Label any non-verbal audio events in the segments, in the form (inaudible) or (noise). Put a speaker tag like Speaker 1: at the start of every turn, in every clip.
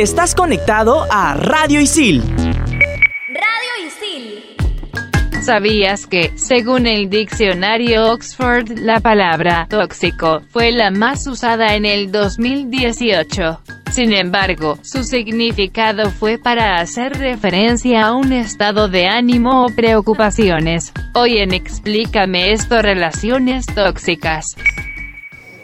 Speaker 1: Estás conectado a Radio Isil.
Speaker 2: Radio Isil.
Speaker 3: ¿Sabías que, según el diccionario Oxford, la palabra tóxico fue la más usada en el 2018? Sin embargo, su significado fue para hacer referencia a un estado de ánimo o preocupaciones. Hoy en Explícame esto relaciones tóxicas.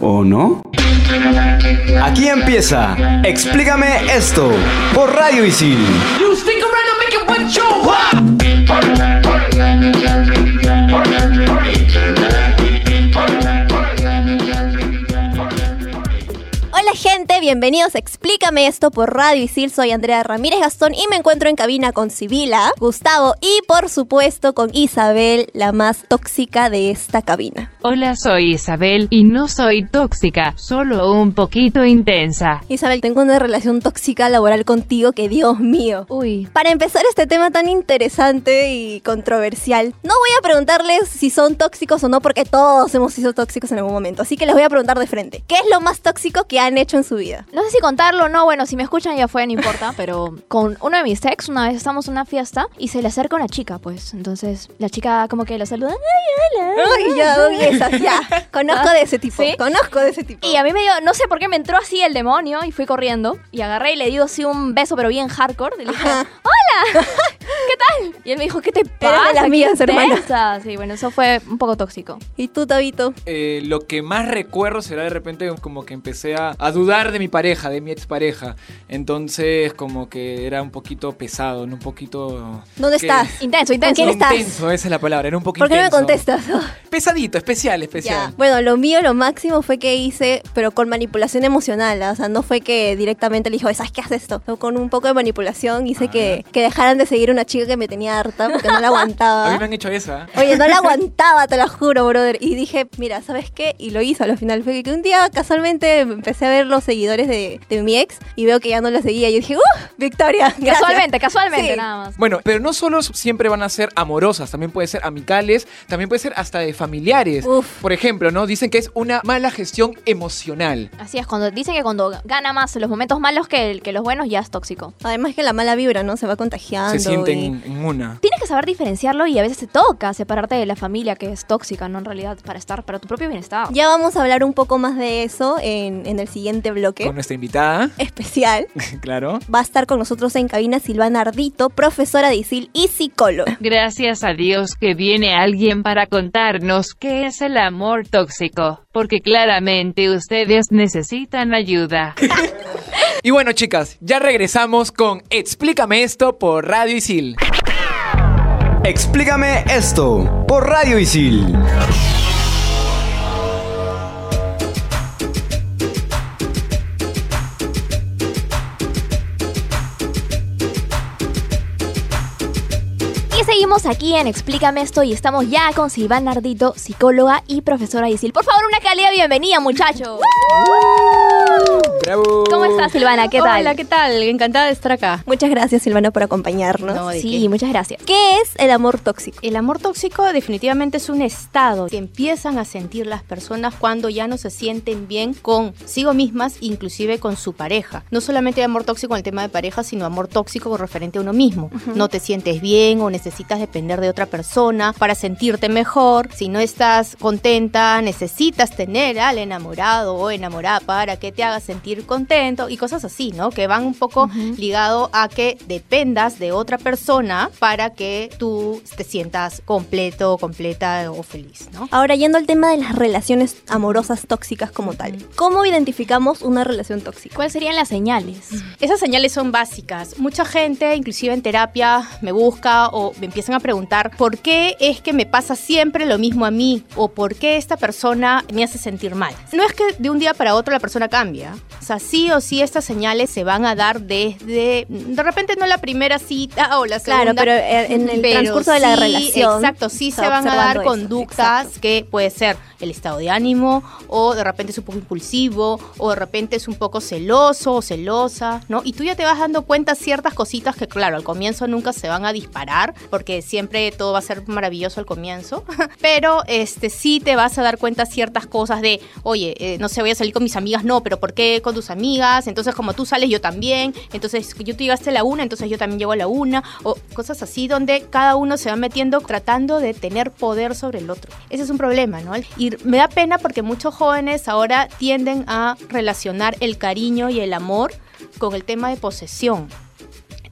Speaker 4: ¿O no?
Speaker 5: Aquí empieza. Explícame esto por Radio Isil.
Speaker 6: Hola bienvenidos a Explícame esto por Radio Isil. Soy Andrea Ramírez Gastón y me encuentro en cabina con Sibila, Gustavo y por supuesto con Isabel, la más tóxica de esta cabina.
Speaker 3: Hola, soy Isabel y no soy tóxica, solo un poquito intensa.
Speaker 6: Isabel, tengo una relación tóxica laboral contigo que Dios mío.
Speaker 2: Uy.
Speaker 6: Para empezar este tema tan interesante y controversial, no voy a preguntarles si son tóxicos o no porque todos hemos sido tóxicos en algún momento, así que les voy a preguntar de frente. ¿Qué es lo más tóxico que han hecho en su vida?
Speaker 2: No sé si contarlo o no, bueno, si me escuchan ya fue, no importa, (laughs) pero con uno de mis ex, una vez estamos en una fiesta y se le acerca una chica, pues. Entonces, la chica como que lo saluda. Ay, hola.
Speaker 6: Ay, esas, ya. (laughs) Conozco de ese tipo.
Speaker 2: ¿Sí?
Speaker 6: Conozco de ese tipo.
Speaker 2: Y a mí me dio, no sé por qué me entró así el demonio y fui corriendo y agarré y le di así un beso, pero bien hardcore. Y le dije,
Speaker 6: Ajá.
Speaker 2: ¡Hola! (laughs) ¿Qué tal? Y él me dijo, ¿qué te pasa?
Speaker 6: de las
Speaker 2: ¿Qué
Speaker 6: mías, hermana.
Speaker 2: intensa?". Sí, bueno, eso fue un poco tóxico.
Speaker 6: ¿Y tú, Tabito?
Speaker 7: Eh, lo que más recuerdo será de repente como que empecé a, a dudar de mi pareja, de mi expareja. Entonces como que era un poquito pesado, ¿no? un poquito...
Speaker 6: ¿Dónde
Speaker 7: que-
Speaker 6: estás?
Speaker 2: Intenso,
Speaker 6: ¿Con
Speaker 2: intenso.
Speaker 6: quién estás?
Speaker 7: Intenso, esa es la palabra, era un poco
Speaker 6: ¿Por qué no me
Speaker 7: intenso.
Speaker 6: contestas?
Speaker 7: Pesadito, especial,
Speaker 6: Ya.
Speaker 7: especial.
Speaker 6: Bueno, lo mío, lo máximo fue que hice, pero con manipulación emocional. ¿ah? O sea, no fue que directamente le dijo, ¿sabes qué haces esto? Con un poco de manipulación hice que, que dejaran de seguir una chica que me tenía harta porque no la (laughs)
Speaker 7: A mí
Speaker 6: aguantaba.
Speaker 7: me han hecho esa.
Speaker 6: Oye, no la aguantaba, te lo juro, brother. Y dije, mira, ¿sabes qué? Y lo hizo al final. Fue que un día casualmente empecé a ver los seguidores de, de mi ex y veo que ya no la seguía. Y yo dije, ¡uh! Victoria. gracias".
Speaker 2: Casualmente, casualmente,
Speaker 6: Sí.
Speaker 2: nada más.
Speaker 7: Bueno, pero no solo siempre van a ser amorosas, también puede ser amicales, también puede ser hasta de familiares.
Speaker 6: Uf.
Speaker 7: Por ejemplo, ¿no? Dicen que es una mala gestión emocional.
Speaker 2: Así es, cuando dicen que cuando gana más los momentos malos que, que los buenos ya es tóxico.
Speaker 6: Además que la mala vibra, ¿no? Se va contagiando.
Speaker 7: Se
Speaker 6: y-
Speaker 7: en una.
Speaker 2: Tienes que saber diferenciarlo y a veces te toca separarte de la familia que es tóxica, ¿no? En realidad, para estar, para tu propio bienestar.
Speaker 6: Ya vamos a hablar un poco más de eso en, en el siguiente bloque
Speaker 7: Con nuestra invitada,
Speaker 6: especial. (laughs)
Speaker 7: claro.
Speaker 6: Va a estar con nosotros en cabina Silvana Ardito, profesora de ISIL y psicóloga. (laughs)
Speaker 3: Gracias a Dios que viene alguien para contarnos qué es el amor tóxico, porque claramente ustedes necesitan ayuda. (laughs)
Speaker 7: Y bueno, chicas, ya regresamos con Explícame esto por Radio Isil.
Speaker 5: Explícame esto por Radio Isil.
Speaker 2: Y seguimos aquí en Explícame esto y estamos ya con Silvana Ardito, psicóloga y profesora de ISIL. Por favor, una calidad bienvenida, muchachos.
Speaker 7: ¡Bravo!
Speaker 2: ¿Cómo estás, Silvana? ¿Qué tal?
Speaker 8: Hola, ¿qué tal? Encantada de estar acá.
Speaker 6: Muchas gracias Silvana por acompañarnos.
Speaker 8: No, ¿de
Speaker 2: Sí,
Speaker 8: qué?
Speaker 2: muchas gracias.
Speaker 6: ¿Qué es el amor tóxico?
Speaker 8: El amor tóxico definitivamente es un estado que empiezan a sentir las personas cuando ya no se sienten bien consigo mismas, inclusive con su pareja. No solamente hay amor tóxico en el tema de pareja, sino amor tóxico con referente a uno mismo. No te sientes bien o necesitas depender de otra persona para sentirte mejor. Si no estás contenta, necesitas tener al enamorado o enamorada para que te haga sentir contento y cosas así, ¿no? Que van un poco ligado a que dependas de otra persona para que tú te sientas completo, completa o feliz, ¿no?
Speaker 6: Ahora yendo al tema de las relaciones amorosas tóxicas como tal. ¿Cómo identificamos una relación tóxica?
Speaker 2: ¿Cuáles serían las señales?
Speaker 8: Esas señales son básicas. Mucha gente, inclusive en terapia, me busca o me empieza empiezan a preguntar por qué es que me pasa siempre lo mismo a mí o por qué esta persona me hace sentir mal. No es que de un día para otro la persona cambia. O sea, sí o sí estas señales se van a dar desde, de repente no la primera cita o la segunda.
Speaker 6: Claro, pero eh, en el
Speaker 8: pero
Speaker 6: transcurso de la relación.
Speaker 8: Exacto, sí se van a dar conductas que puede ser el estado de ánimo o de repente es un poco impulsivo o de repente es un poco celoso o celosa, ¿no? Y tú ya te vas dando cuenta ciertas cositas que claro, al comienzo nunca se van a disparar porque siempre todo va a ser maravilloso al comienzo, (laughs) pero este sí te vas a dar cuenta ciertas cosas de, oye, eh, no sé, voy a salir con mis amigas, no, pero ¿por qué con tus amigas? Entonces como tú sales yo también, entonces yo te llegaste a la una, entonces yo también llego a la una, o cosas así donde cada uno se va metiendo tratando de tener poder sobre el otro. Ese es un problema, ¿no? Y me da pena porque muchos jóvenes ahora tienden a relacionar el cariño y el amor con el tema de posesión.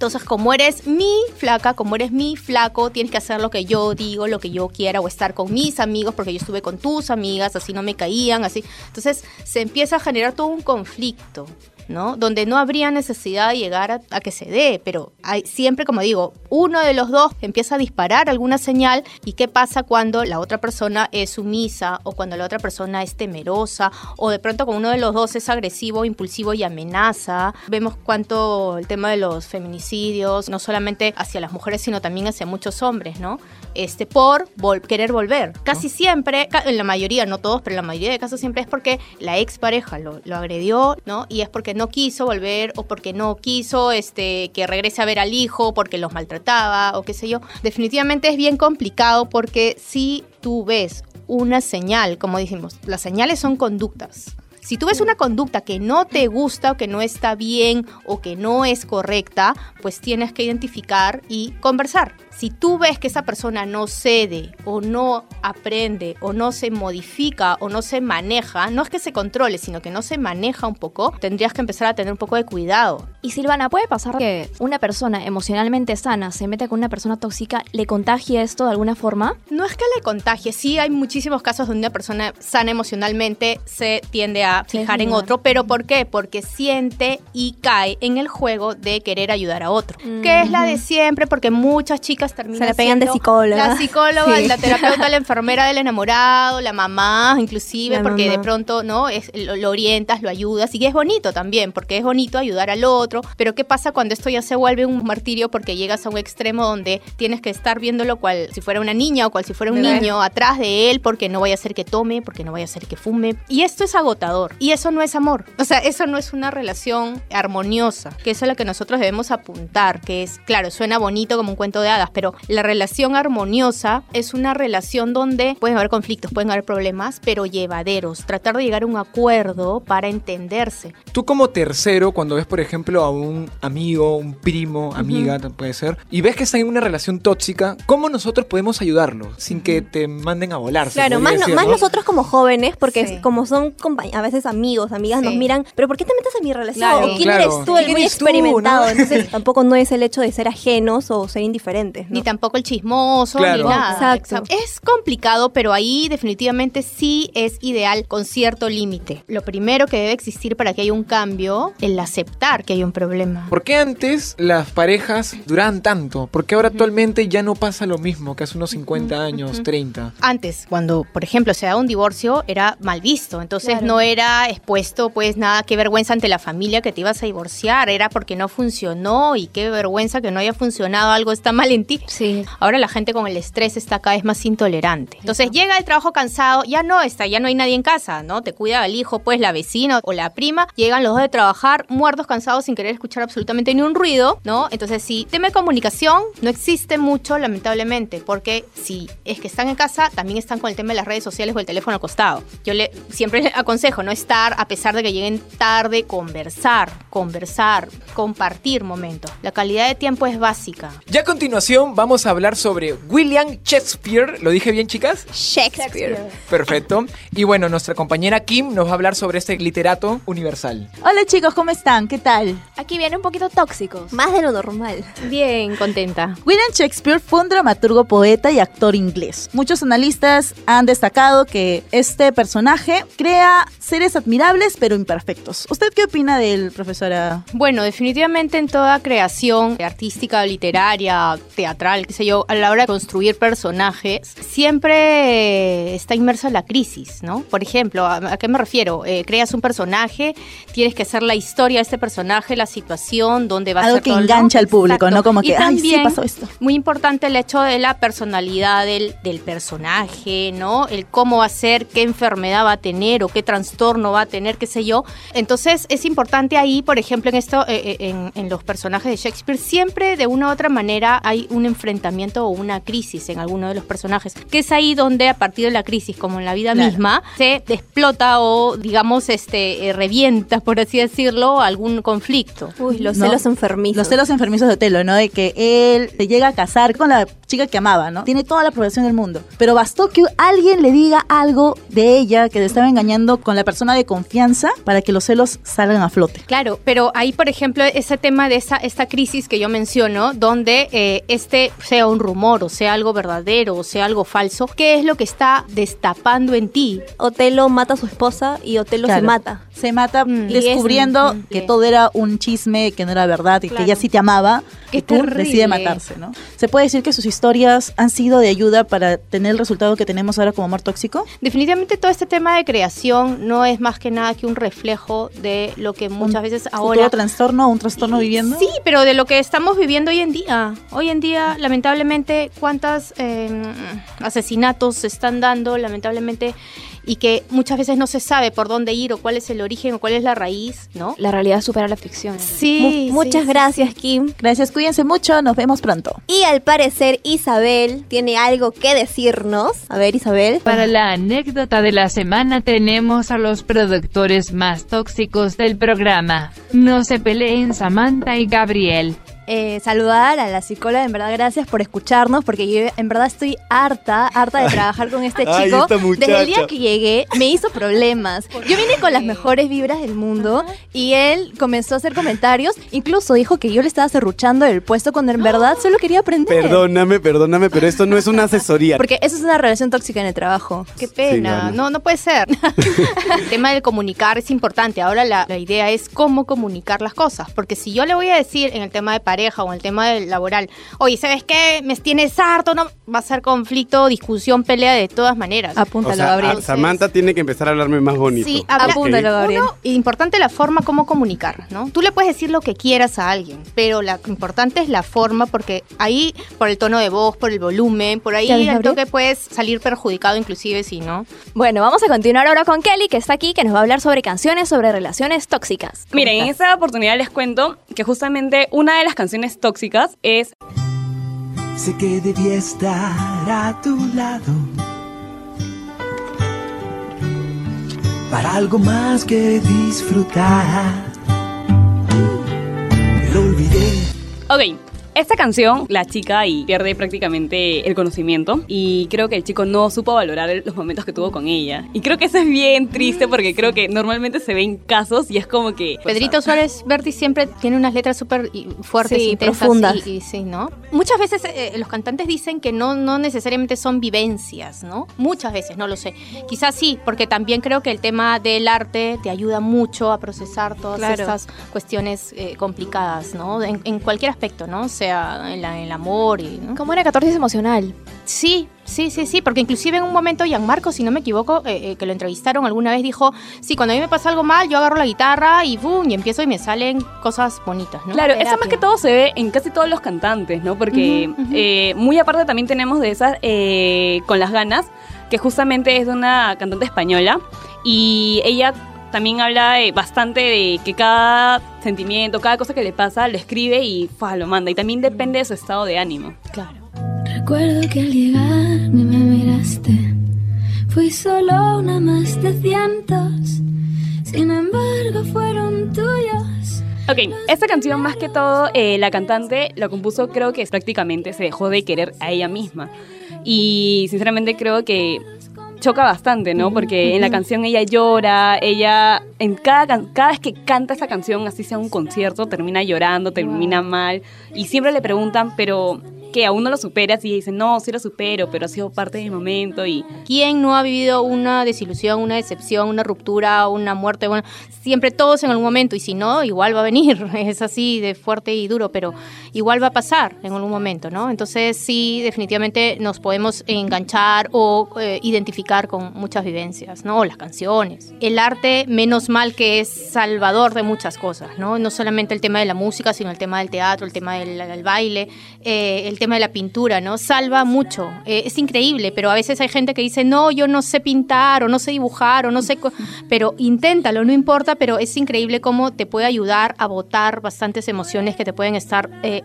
Speaker 8: Entonces, como eres mi flaca, como eres mi flaco, tienes que hacer lo que yo digo, lo que yo quiera, o estar con mis amigos, porque yo estuve con tus amigas, así no me caían, así. Entonces, se empieza a generar todo un conflicto. ¿No? Donde no habría necesidad de llegar a, a que se dé, pero hay, siempre, como digo, uno de los dos empieza a disparar alguna señal y qué pasa cuando la otra persona es sumisa o cuando la otra persona es temerosa o de pronto con uno de los dos es agresivo, impulsivo y amenaza. Vemos cuánto el tema de los feminicidios, no solamente hacia las mujeres, sino también hacia muchos hombres, ¿no? Este, por vol querer volver. Casi siempre, en la mayoría, no todos, pero en la mayoría de casos siempre es porque la expareja lo, lo agredió, ¿no? Y es porque no quiso volver o porque no quiso este, que regrese a ver al hijo, porque los maltrataba o qué sé yo. Definitivamente es bien complicado porque si tú ves una señal, como dijimos, las señales son conductas. Si tú ves una conducta que no te gusta o que no está bien o que no es correcta, pues tienes que identificar y conversar. Si tú ves que esa persona no cede o no aprende o no se modifica o no se maneja, no es que se controle, sino que no se maneja un poco, tendrías que empezar a tener un poco de cuidado.
Speaker 2: Y Silvana, ¿puede pasar que una persona emocionalmente sana se mete con una persona tóxica, le contagie esto de alguna forma?
Speaker 8: No es que le contagie, sí hay muchísimos casos donde una persona sana emocionalmente se tiende a
Speaker 2: Sí,
Speaker 8: fijar en otro, pero ¿por qué? Porque siente y cae en el juego de querer ayudar a otro, que es la de siempre, porque muchas chicas terminan
Speaker 6: Se la pegan de psicóloga.
Speaker 8: La psicóloga,
Speaker 6: Sí.
Speaker 8: la terapeuta, la (laughs) enfermera del enamorado, la mamá, inclusive,
Speaker 6: La
Speaker 8: porque de
Speaker 6: mamá.
Speaker 8: pronto, ¿no? Es, lo, lo orientas, lo ayudas, y es bonito también, porque es bonito ayudar al otro, pero ¿qué pasa cuando esto ya se vuelve un martirio porque llegas a un extremo donde tienes que estar viéndolo cual si fuera una niña o cual si fuera un
Speaker 6: Bebé.
Speaker 8: niño atrás de él porque no vaya a ser que tome, porque no vaya a ser que fume? Y esto es agotador, y eso no es amor, o sea, eso no es una relación armoniosa, que eso es lo que nosotros debemos apuntar, que es, claro, suena bonito como un cuento de hadas, pero la relación armoniosa es una relación donde pueden haber conflictos, pueden haber problemas, pero llevaderos, tratar de llegar a un acuerdo para entenderse.
Speaker 7: Tú como tercero, cuando ves, por ejemplo, a un amigo, un primo, amiga, puede ser, y ves que está en una relación tóxica, ¿cómo nosotros podemos ayudarlo sin que te manden a volar?
Speaker 6: Claro, más, no- más
Speaker 7: ¿no?
Speaker 6: nosotros como jóvenes, porque
Speaker 8: Sí.
Speaker 6: como son a veces amigos, amigas, nos miran, pero ¿por qué te metes en mi relación?
Speaker 8: Claro.
Speaker 6: ¿Quién
Speaker 7: Claro.
Speaker 6: eres tú? El
Speaker 7: ¿Quién
Speaker 6: muy
Speaker 7: eres tú,
Speaker 6: experimentado.
Speaker 7: no?
Speaker 6: Entonces (laughs) tampoco no es el hecho de ser ajenos o ser indiferentes. ¿No?
Speaker 8: Ni tampoco el chismoso,
Speaker 7: Claro.
Speaker 8: ni nada.
Speaker 6: Exacto.
Speaker 8: Es complicado, pero ahí definitivamente sí es ideal con cierto límite. Lo primero que debe existir para que haya un cambio, el aceptar que hay un problema.
Speaker 7: ¿Por qué antes las parejas duraban tanto? ¿Por qué ahora actualmente ya no pasa lo mismo que hace unos 50 años, 30?
Speaker 8: Antes, cuando, por ejemplo, se da un divorcio, era mal visto. Entonces
Speaker 2: Claro.
Speaker 8: no era expuesto, pues nada, qué vergüenza ante la familia que te ibas a divorciar. Era porque no funcionó y qué vergüenza que no haya funcionado, algo está mal en ti.
Speaker 2: Sí.
Speaker 8: Ahora la gente con el estrés está cada vez más intolerante. Entonces llega el trabajo cansado, ya no está, ya no hay nadie en casa, ¿no? Te cuida el hijo, pues la vecina o la prima. Llegan los dos de trabajar muertos, cansados, sin querer escuchar absolutamente ni un ruido, ¿no? Entonces sí, tema de comunicación no existe mucho, lamentablemente, porque si es que están en casa, también están con el tema de las redes sociales o el teléfono acostado. Yo le siempre le aconsejo no estar, a pesar de que lleguen tarde, conversar, conversar, compartir momentos. La calidad de tiempo es básica.
Speaker 7: Ya a continuación vamos a hablar sobre William Shakespeare. ¿Lo dije bien, chicas?
Speaker 6: Shakespeare.
Speaker 7: Perfecto. Y bueno, nuestra compañera Kim nos va a hablar sobre este literato universal.
Speaker 9: Hola chicos, ¿cómo están? ¿Qué tal?
Speaker 2: Aquí viene un poquito tóxicos.
Speaker 6: Más de lo normal.
Speaker 8: Bien, contenta.
Speaker 9: William Shakespeare fue un dramaturgo, poeta y actor inglés. Muchos analistas han destacado que este personaje crea seres admirables pero imperfectos. ¿Usted qué opina del profesor profesora?
Speaker 8: Bueno, definitivamente en toda creación artística, literaria, teatral, qué sé yo, a la hora de construir personajes, siempre está inmersa la crisis, ¿no? Por ejemplo, ¿a, qué me refiero? Eh, creas un personaje, tienes que hacer la historia de este personaje, la situación, dónde va a
Speaker 9: Algo
Speaker 8: ser
Speaker 9: que
Speaker 8: todo el-
Speaker 9: engancha al público, ¿no? Como
Speaker 8: Y
Speaker 9: que, ay, sí,
Speaker 8: también,
Speaker 9: pasó esto.
Speaker 8: Muy importante el hecho de la personalidad del, del personaje, ¿no? El cómo va a ser, qué enfermedad va a tener o qué trastorno va a tener, qué sé yo. Entonces es importante ahí, por ejemplo, en esto, eh, eh, en, en los personajes de Shakespeare, siempre de una u otra manera hay un enfrentamiento o una crisis en alguno de los personajes, que es ahí donde a partir de la crisis, como en la vida
Speaker 9: Claro.
Speaker 8: misma, se explota o, digamos, este, eh, revienta, por así decirlo, algún conflicto.
Speaker 6: Uy, los
Speaker 9: ¿no?
Speaker 6: celos enfermizos.
Speaker 9: Los celos enfermizos de Otelo, ¿no? De que él se llega a casar con la chica que amaba, ¿no? Tiene toda la aprobación del mundo. Pero bastó que alguien le diga algo de ella que le estaba engañando con la persona de confianza para que los celos salgan a flote.
Speaker 8: Claro, pero ahí, por ejemplo, ese tema de esa, esta crisis que yo menciono, donde eh, este sea un rumor, o sea algo verdadero, o sea algo falso, ¿qué es lo que está destapando en ti?
Speaker 6: Otelo mata a su esposa y Otelo se
Speaker 9: Claro.
Speaker 6: mata.
Speaker 9: Se mata
Speaker 8: Mm.
Speaker 9: descubriendo que todo era un chisme, que no era verdad y que ella sí te amaba.
Speaker 8: Qué
Speaker 9: y tú
Speaker 8: terrible.
Speaker 9: decide matarse, ¿no? ¿Se puede decir que sus historias han sido de ayuda para tener el resultado que tenemos ahora como amor tóxico?
Speaker 8: Definitivamente todo este tema de creación no es más que nada que un reflejo de lo que muchas
Speaker 9: ¿Un
Speaker 8: veces ahora...
Speaker 9: trastorno, un trastorno viviendo?
Speaker 8: Sí, pero de lo que estamos viviendo hoy en día. Hoy en día, lamentablemente, cuántos asesinatos se están dando, lamentablemente, y que muchas veces no se sabe por dónde ir o cuál es el origen o cuál es la raíz, ¿no?
Speaker 2: La realidad supera la ficción.
Speaker 8: Sí,
Speaker 6: Mu- muchas
Speaker 8: sí,
Speaker 6: gracias, Kim.
Speaker 9: Gracias, cuídense mucho, nos vemos pronto.
Speaker 6: Y al parecer Isabel tiene algo que decirnos. A ver, Isabel.
Speaker 3: Para la anécdota de la semana tenemos a los productores más tóxicos del programa. No se peleen Samantha y Gabriel.
Speaker 10: Eh, saludar a la psicóloga, en verdad gracias por escucharnos, porque yo en verdad estoy harta, harta de trabajar con este
Speaker 4: Ay,
Speaker 10: chico. Desde el día que llegué me hizo problemas. Yo vine con las mejores vibras del mundo y él comenzó a hacer comentarios, incluso dijo que yo le estaba serruchando el puesto cuando en verdad solo quería aprender.
Speaker 4: Perdóname, perdóname, pero esto no es una asesoría.
Speaker 10: Porque eso es una relación tóxica en el trabajo.
Speaker 8: Qué pena, no, no puede ser. el tema de comunicar es importante. Ahora la, la idea es cómo comunicar las cosas. Porque si yo le voy a decir en el tema de pareja o en el tema del laboral, oye, ¿sabes qué? Me tienes harto, no va a ser conflicto, discusión, pelea de todas maneras.
Speaker 4: O sea, a- Samantha tiene que empezar a hablarme más bonito.
Speaker 8: Sí, habla-
Speaker 4: Ok.
Speaker 8: Uno, importante la forma como comunicar, ¿no? Tú le puedes decir lo que quieras a alguien, pero lo importante es la forma porque ahí, por el tono de voz, por el volumen, por ahí
Speaker 10: ¿Ya ves,
Speaker 8: al
Speaker 10: Gabriel?
Speaker 8: toque puedes salir perjudicado inclusive si no.
Speaker 2: Bueno, vamos a continuar ahora con Kelly, que está aquí, que nos va a hablar sobre canciones sobre relaciones tóxicas. ¿Cómo
Speaker 11: Miren, en esta oportunidad les cuento que justamente una de las canciones tóxicas es
Speaker 12: Sé que debía estar a tu lado para algo más que disfrutar. Lo olvidé.
Speaker 11: Ok, esta canción, la chica y pierde prácticamente el conocimiento y creo que el chico no supo valorar los momentos que tuvo con ella. Y creo que eso es bien triste porque creo que normalmente se ven casos y es como que... pues,
Speaker 8: Pedrito Suárez Berti siempre tiene unas letras súper y- fuertes,
Speaker 6: Sí,
Speaker 8: intensas
Speaker 6: profundas.
Speaker 8: Y, y sí, ¿no? Muchas veces eh, los cantantes dicen que no, no necesariamente son vivencias, ¿no? Muchas veces, no lo sé. Quizás sí, porque también creo que el tema del arte te ayuda mucho a procesar todas
Speaker 2: Claro.
Speaker 8: estas cuestiones eh, complicadas, ¿no? En, en cualquier aspecto, ¿no? O sea, en, la- en el amor y... ¿no?
Speaker 2: Como una catarsis emocional.
Speaker 8: Sí, sí, sí, sí, porque inclusive en un momento Gianmarco, si no me equivoco, eh, eh, que lo entrevistaron alguna vez, dijo, sí, cuando a mí me pasa algo mal, yo agarro la guitarra y boom, y empiezo y me salen cosas bonitas, ¿no?
Speaker 11: Claro, eso más que todo se ve en casi todos los cantantes, ¿no? Porque
Speaker 8: ujú.
Speaker 11: eh, muy aparte también tenemos de esas eh, con las ganas, que justamente es de una cantante española y ella también habla eh, bastante de que cada sentimiento, cada cosa que le pasa, lo escribe y ¡fua! lo manda. Y también depende de su estado de ánimo.
Speaker 8: Claro.
Speaker 13: Recuerdo que al llegar ni me miraste. Fui solo una más de cientos. Sin embargo, fueron tuyos.
Speaker 11: Ok, esta canción más que todo, eh, la cantante la compuso creo que prácticamente se dejó de querer a ella misma. Y sinceramente creo que choca bastante, ¿no? Porque en la canción ella llora, ella en cada, cada vez que canta esta canción, así sea un concierto, termina llorando, termina mal. Y siempre le preguntan, pero que aún no lo superas y dices, no, sí lo supero, pero ha sido parte del momento y...
Speaker 8: ¿Quién no ha vivido una desilusión, una decepción, una ruptura, una muerte? Bueno, siempre todos en algún momento y si no, igual va a venir. (laughs) Es así de fuerte y duro, pero igual va a pasar en algún momento, ¿no? Entonces sí, definitivamente nos podemos enganchar o eh, identificar con muchas vivencias, ¿no? O las canciones. El arte, menos mal que es salvador de muchas cosas, ¿no? No solamente el tema de la música, sino el tema del teatro, el tema del, del baile, eh, el tema de la pintura, ¿no? Salva mucho. Eh, es increíble, pero a veces hay gente que dice, no, yo no sé pintar o no sé dibujar o no sé... co-". Pero inténtalo, no importa, pero es increíble cómo te puede ayudar a botar bastantes emociones que te pueden estar eh,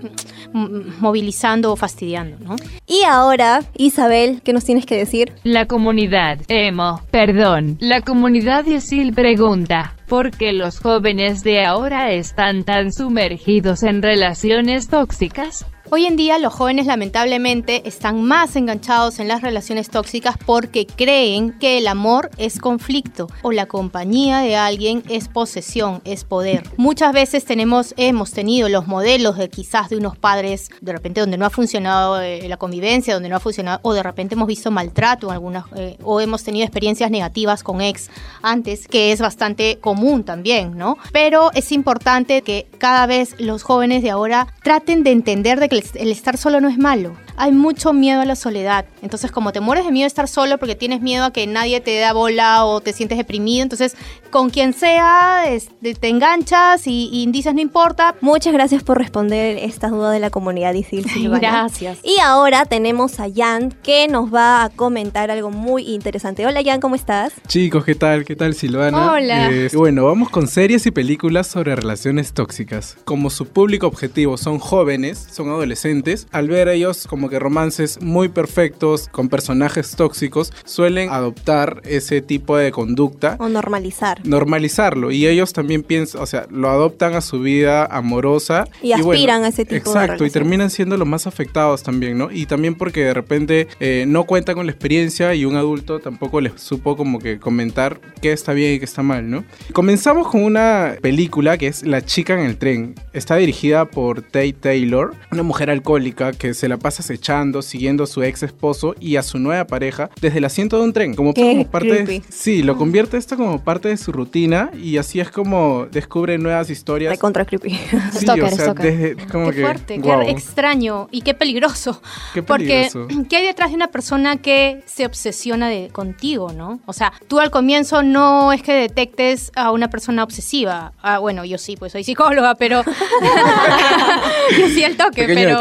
Speaker 8: movilizando o fastidiando, ¿no?
Speaker 6: Y ahora, Isabel, ¿qué nos tienes que decir?
Speaker 3: La comunidad emo, perdón, la comunidad Isil pregunta, ¿por qué los jóvenes de ahora están tan sumergidos en relaciones tóxicas?
Speaker 8: Hoy en día los jóvenes lamentablemente están más enganchados en las relaciones tóxicas porque creen que el amor es conflicto o la compañía de alguien es posesión, es poder. Muchas veces tenemos, hemos tenido los modelos de quizás de unos padres de repente donde no ha funcionado eh, la convivencia, donde no ha funcionado o de repente hemos visto maltrato en algunas eh, o hemos tenido experiencias negativas con ex antes, que es bastante común también, ¿no? Pero es importante que cada vez los jóvenes de ahora traten de entender de que el- estar solo no es malo. Hay mucho miedo a la soledad. Entonces, como te mueres de miedo de estar solo porque tienes miedo a que nadie te da bola o te sientes deprimido, entonces con quien sea te enganchas y, y dices no importa.
Speaker 6: Muchas gracias por responder estas dudas de la comunidad Isil Silvana.
Speaker 8: Gracias.
Speaker 6: Y ahora tenemos a Jan que nos va a comentar algo muy interesante. Hola Jan, ¿cómo estás?
Speaker 14: Chicos, ¿qué tal? ¿Qué tal Silvana?
Speaker 6: Hola.
Speaker 14: Eh, bueno, vamos con series y películas sobre relaciones tóxicas. Como su público objetivo son jóvenes, son adolescentes, al ver ellos como que romances muy perfectos con personajes tóxicos, suelen adoptar ese tipo de conducta
Speaker 6: O normalizar.
Speaker 14: normalizarlo y ellos también piensan, o sea, lo adoptan a su vida amorosa
Speaker 6: Y aspiran a ese tipo de
Speaker 14: Exacto, y terminan siendo los más afectados también, ¿no? Y también porque de repente eh, no cuentan con la experiencia y un adulto tampoco les supo como que comentar qué está bien y qué está mal, ¿no? Comenzamos con una película que es La chica en el tren. Está dirigida por Tate Taylor, una mujer alcohólica que se la pasa acechando, siguiendo a su ex esposo y a su nueva pareja desde el asiento de un tren. Como,
Speaker 6: Qué
Speaker 14: como parte de-. Sí, lo convierte esto como parte de su rutina y así es como descubre nuevas historias.
Speaker 6: De contra creepy.
Speaker 14: Sí, (laughs)
Speaker 8: Stalker,
Speaker 14: o sea,
Speaker 8: stalker.
Speaker 14: desde- como
Speaker 8: qué
Speaker 14: que,
Speaker 8: fuerte, qué extraño y qué peligroso.
Speaker 14: Qué
Speaker 8: Porque,
Speaker 14: peligroso.
Speaker 8: ¿qué hay detrás de una persona que se obsesiona de, contigo, no? O sea, tú al comienzo no es que detectes a una persona obsesiva. Ah, bueno, yo sí, pues soy psicóloga, pero. (laughs) (laughs) yo sí al toque,
Speaker 14: Pequeño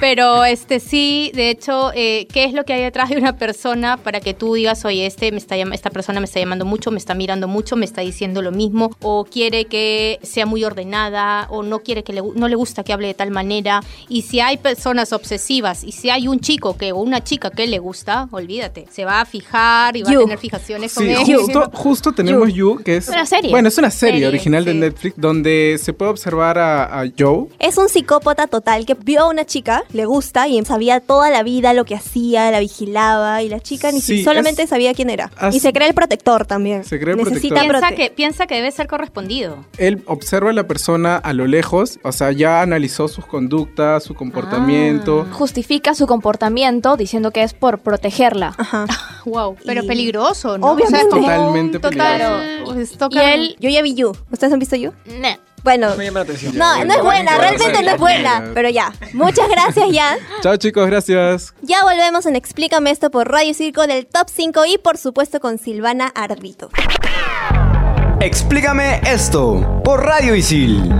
Speaker 8: pero. Este sí, de hecho, eh, ¿qué es lo que hay detrás de una persona para que tú digas, oye, este me está esta persona me está llamando mucho, me está mirando mucho, me está diciendo lo mismo, o quiere que sea muy ordenada, o no quiere que le, no le gusta que hable de tal manera? Y si hay personas obsesivas, y si hay un chico que o una chica que le gusta, olvídate, se va a fijar y va
Speaker 6: You.
Speaker 8: a tener fijaciones con
Speaker 14: Sí,
Speaker 8: él.
Speaker 14: justo, (laughs) justo tenemos You, que es
Speaker 8: Una serie.
Speaker 14: Bueno, es una serie,
Speaker 8: Serie,
Speaker 14: original de
Speaker 8: sí.
Speaker 14: Netflix donde se puede observar a, a Joe.
Speaker 6: Es un psicópata total que vio a una chica, le gusta y sabía toda la vida lo que hacía, la vigilaba y la chica ni
Speaker 14: Sí,
Speaker 6: si- solamente
Speaker 14: es-
Speaker 6: sabía quién era.
Speaker 14: as-
Speaker 6: Y se cree el protector también.
Speaker 14: Se cree el
Speaker 6: Necesita
Speaker 14: protector.
Speaker 8: Piensa
Speaker 6: prote-
Speaker 8: que, piensa que debe ser correspondido.
Speaker 14: Él observa a la persona a lo lejos, o sea, ya analizó sus conductas, su comportamiento.
Speaker 2: Justifica su comportamiento diciendo que es por protegerla.
Speaker 8: Wow, (laughs) pero peligroso, ¿no?
Speaker 6: Obviamente.
Speaker 8: como
Speaker 14: Totalmente
Speaker 8: un total
Speaker 6: Y él, yo ya vi You. ¿Ustedes han visto You?
Speaker 2: No.
Speaker 6: Bueno,
Speaker 7: Me llama la atención.
Speaker 6: no, no es buena, realmente no es buena. Pero ya, muchas gracias, Jan.
Speaker 14: Chao chicos, gracias.
Speaker 6: Ya volvemos en Explícame esto por Radio Circo del Top 5 y por supuesto con Silvana Ardito.
Speaker 5: Explícame esto por Radio Isil.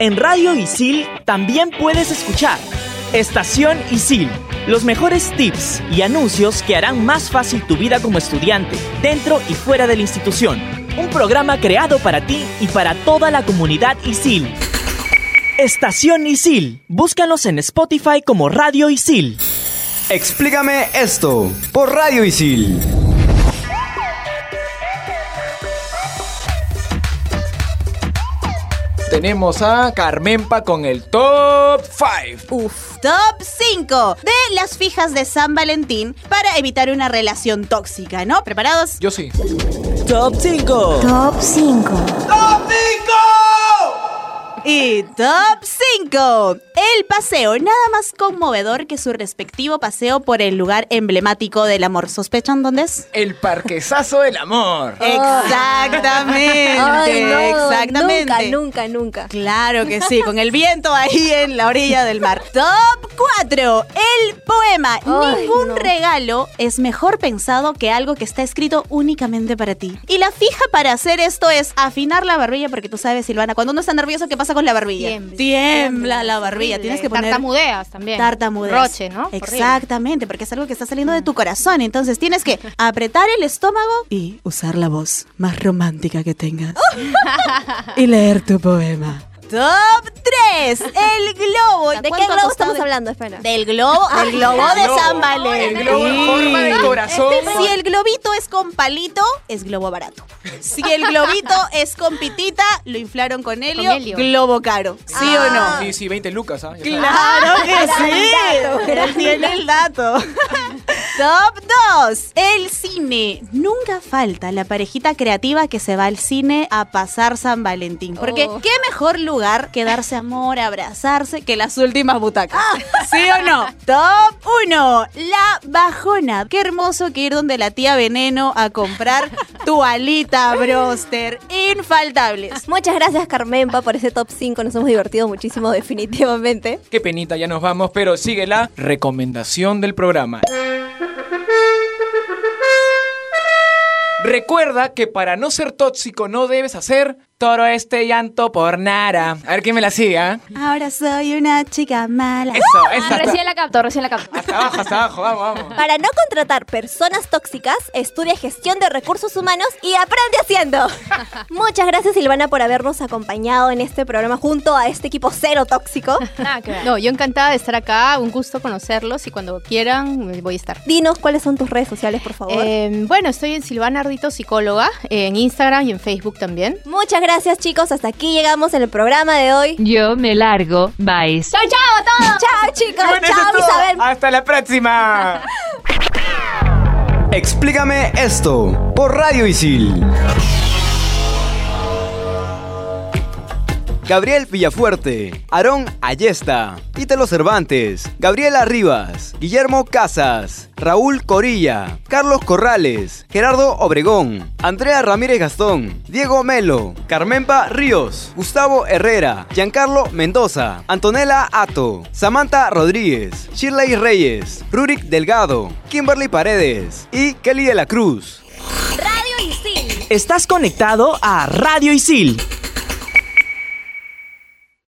Speaker 1: En Radio Isil también puedes escuchar Estación Isil, los mejores tips y anuncios que harán más fácil tu vida como estudiante, dentro y fuera de la institución. Un programa creado para ti y para toda la comunidad Isil. Estación Isil, búscanos en Spotify como Radio Isil.
Speaker 5: Explícame esto por Radio Isil.
Speaker 7: Tenemos a Carmenpa con el top 5.
Speaker 15: Uf. Top 5 de las fijas de San Valentín para evitar una relación tóxica, ¿no? ¿Preparados?
Speaker 7: Yo sí.
Speaker 1: Top 5.
Speaker 6: Top 5.
Speaker 15: Y top 5. El paseo, nada más conmovedor que su respectivo paseo por el lugar emblemático del amor. ¿Sospechan dónde es?
Speaker 7: El parquezazo del amor. (laughs)
Speaker 15: Exactamente,
Speaker 6: Ay, no,
Speaker 15: exactamente.
Speaker 6: Nunca, nunca, nunca.
Speaker 15: Claro que sí, con el viento ahí en la orilla del mar. Top 4. El poema.
Speaker 6: Ay,
Speaker 15: Ningún
Speaker 6: no.
Speaker 15: regalo es mejor pensado que algo que está escrito únicamente para ti. Y la fija para hacer esto es afinar la barbilla, porque tú sabes, Silvana, cuando uno está nervioso, ¿qué pasa con la barbilla?
Speaker 8: Tiembla.
Speaker 15: Tiembla la barbilla. Tienes que poner...
Speaker 8: Tartamudeas también.
Speaker 15: Tartamudeas.
Speaker 8: Roche, ¿no?
Speaker 15: Exactamente, porque es algo que está saliendo de tu corazón. Entonces tienes que apretar el estómago y usar la voz más romántica que tengas. (laughs) y leer tu poema. Top 3. El globo.
Speaker 6: ¿De qué
Speaker 15: ¿Cuánto ha
Speaker 6: globo estamos
Speaker 15: de-
Speaker 6: hablando? Espera.
Speaker 15: Del globo, del globo de. San Valentín.
Speaker 7: El globo en forma de corazón.
Speaker 15: Si el globito es con palito, es globo barato. Si el globito es con pitita, lo inflaron con helio,
Speaker 8: Con helio.
Speaker 15: globo caro. ¿Sí o no?
Speaker 7: Sí, sí, 20 lucas, ¿ah?
Speaker 15: Claro (laughs) que sí. tiene el dato. (laughs) Top 2. El cine. Nunca falta la parejita creativa que se va al cine a pasar San Valentín. Porque
Speaker 6: Oh.
Speaker 15: qué mejor lugar que darse amor, abrazarse, que las últimas butacas. ¿Sí o no? Top 1. La bajona. Qué hermoso que ir donde la tía Veneno a comprar tu alita broster. Infaltables.
Speaker 6: Muchas gracias, Carmenpa, por ese top 5. Nos hemos divertido muchísimo, definitivamente.
Speaker 7: Qué penita, ya nos vamos, pero sigue la recomendación del programa. Recuerda que para no ser tóxico no debes hacer todo este llanto por nada. A ver quién me la sigue, ¿ah?
Speaker 15: Ahora soy una chica mala.
Speaker 7: Eso, esa.
Speaker 2: Recién la capto, recién la capto.
Speaker 7: Hasta abajo, hasta abajo, vamos, vamos.
Speaker 6: Para no contratar personas tóxicas, estudia gestión de recursos humanos y aprende haciendo. (laughs) Muchas gracias, Silvana, por habernos acompañado en este programa junto a este equipo cero tóxico.
Speaker 2: Nada que ver.
Speaker 8: No, yo encantada de estar acá, un gusto conocerlos y cuando quieran voy a estar.
Speaker 6: Dinos cuáles son tus redes sociales, por favor.
Speaker 8: Eh, bueno, estoy en Silvana Ardito Psicóloga, en Instagram y en Facebook también.
Speaker 6: Muchas gracias, chicos. Hasta aquí llegamos en el programa de hoy.
Speaker 3: Yo me largo. Bye.
Speaker 6: ¡Chao, chao a todos! ¡Chao, chicos!
Speaker 7: Bueno,
Speaker 6: ¡Chao,
Speaker 7: es.
Speaker 6: Isabel!
Speaker 7: Hasta la próxima. (laughs)
Speaker 5: Explícame esto por Radio Isil. Gabriel Villafuerte, Aarón Ayesta, Ítalo Cervantes, Gabriela Rivas, Guillermo Casas, Raúl Corilla, Carlos Corrales, Gerardo Obregón, Andrea Ramírez Gastón, Diego Melo, Carmenpa Ríos, Gustavo Herrera, Giancarlo Mendoza, Antonella Ato, Samantha Rodríguez, Shirley Reyes, Rurik Delgado, Kimberly Paredes y Kelly de la Cruz.
Speaker 6: Radio Isil.
Speaker 1: Estás conectado a Radio Isil